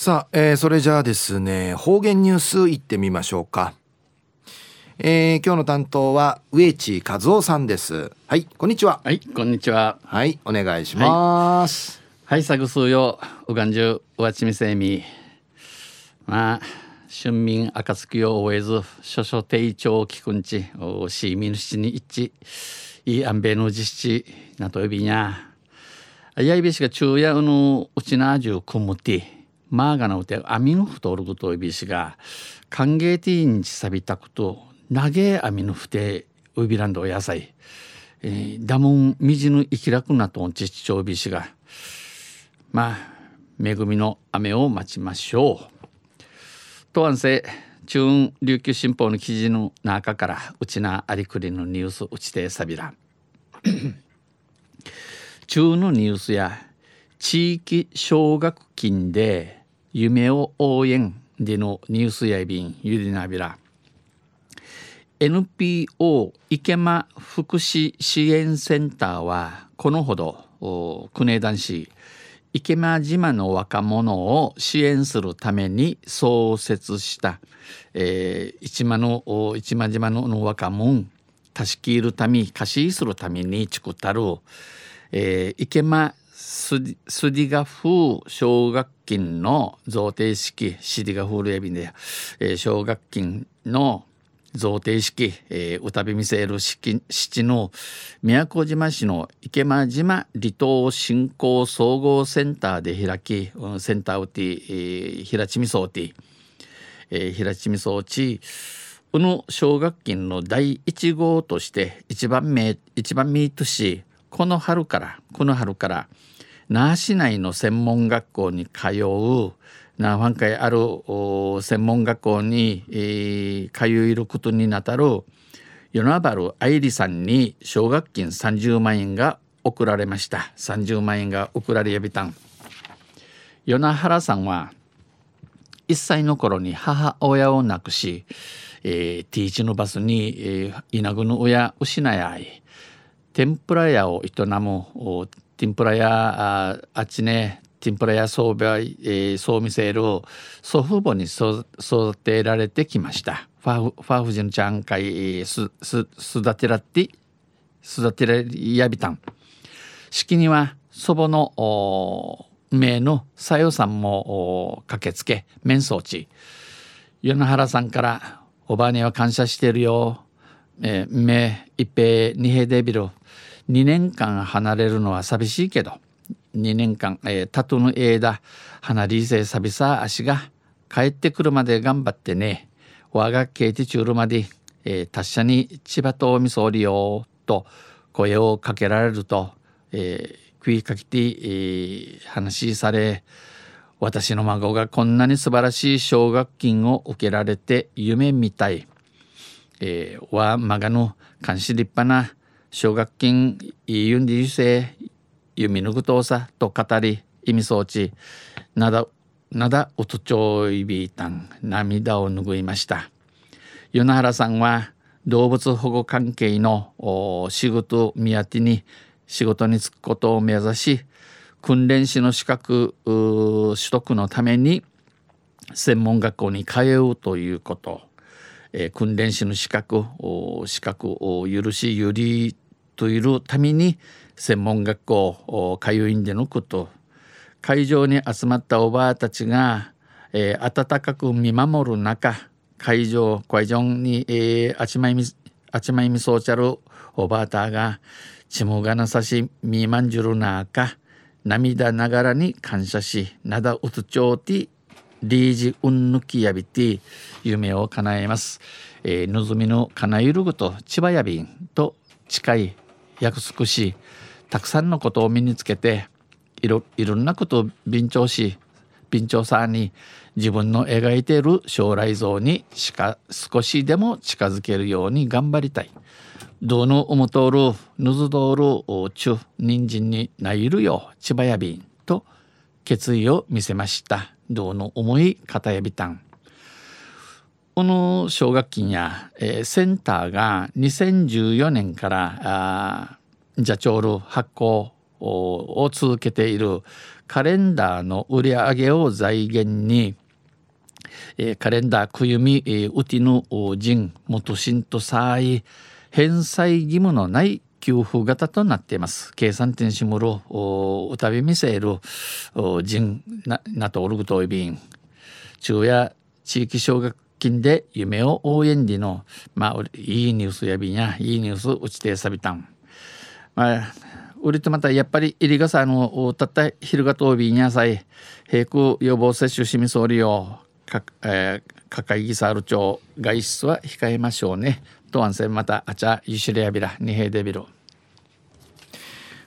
さあ、えー、それじゃあですね方言ニュースいってみましょうか。えー、今日の担当は植地和夫さんです。はいこんにちは。はいこんにちは。はいお願いします。はい。サグスーようがんじゅうわちみせみ。まあ春民暁を終えず諸々定長きくんち。おしみぬしに一致いい安米の実施なと呼びにゃ。あやいべしが昼夜のうちなじゅうくむてまあがなうてアミの太ること呼びしが歓迎ティーンちさびたこと投げ網のふてウビランド野菜、えー、ダモンみじぬ生きらくなとんちちちょうびしがまあ恵みの雨を待ちましょう。とわんせ中琉球新報の記事の中からうちなありくりのニュースうちてさびら中のニュースや地域奨学金で夢を応援でのニュースやびんゆりなびら NPO 池間福祉支援センターはこのほど国枝男子池間島の若者を支援するために創設した、えー、市間の市間島の若者たしきるため貸しするために作ったる、えー、池間スディガ風奨学金の贈呈式シディガフールエビで、え、奨学金の贈呈式、えー、歌び見せる式七の宮古島市の池間島離島振興総合センターで開き、うん、センターウティ、えー、平地味装ティ、えー、平地味装置うの奨学金の第1号として一番目一番ミートしこの春からこの春から那覇市内の専門学校に通うなファン会ある専門学校に、えー、通えることになたる与那原愛理さんに奨学金30万円が送られました。30万円が送られやびたん。与那原さんは1歳の頃に母親を亡くし、えー、T1 のバスに、えー、稲具の親失い天ぷら屋を営む天ぷら屋ああっちねティンプラや装備、えー、そう見せる祖父母に育てられてきました。ファファーフジンちゃんかいすす育てらって育てらやびたん。式には祖母の名のさよさんも駆けつけ面相地与那原さんから「おばあには感謝してるよ」えー、目一平二平デビル2年間離れるのは寂しいけど。2年間、えー、タトゥーの枝花リーゼサビサ足が。帰ってくるまで頑張ってね。我がケーティチュールまで、えー、達者に千葉とみそりよと声をかけられると、えー、食いかけて、えー、話され私の孫がこんなに素晴らしい奨学金を受けられて夢みたい、えー、わまがの監視立派な奨学金いいんでゆせ弓ぬぐとさと語り意味装置なだなだうつちょいびいたん涙を拭いました。与那原さんは動物保護関係の仕事目当てに仕事に就くことを目指し訓練士の資格取得のために専門学校に通うということ、えー、訓練士の資格資格を許し有利というために専門学校通いんでのこと。会場に集まったおばあたちが、えー、温かく見守る中会場会場に、えー、あちまいみあちまいみそうちゃるおばあたがちもがなさしみまんじゅるなか涙ながらに感謝しなだうつちょうてリージうんぬきやびて夢を叶えます。えー、のぞみのかなゆるぐと千葉やびんと近い約束したくさんのことを身につけていろいろんなことを便調し便調さに自分の描いている将来像にしか少しでも近づけるように頑張りたい。どの思とおるぬずどおるちゅ人参にないるよ千葉やびんと決意を見せました。どうの思い方やびたん。この奨学金や、えー、センターが2014年からあジャチョール発行を続けているカレンダーの売り上げを財源に、えー、カレンダーくゆみ、えー、うてぬ人元新とさい返済義務のない給付型となっています。計算点しむるおたび見せる人ななとおるぐといびん昼夜地域奨学金で夢を応援でのまあいいニュースやびんやいいニュースうちてさびたん。まあ売りとまたやっぱり入りがさのたった昼がとびんやさい平空予防接種しみそうりよか、えー、かかいぎさる町外出は控えましょうね。とわんせんまたあちゃゆしれやびらにへでびろ。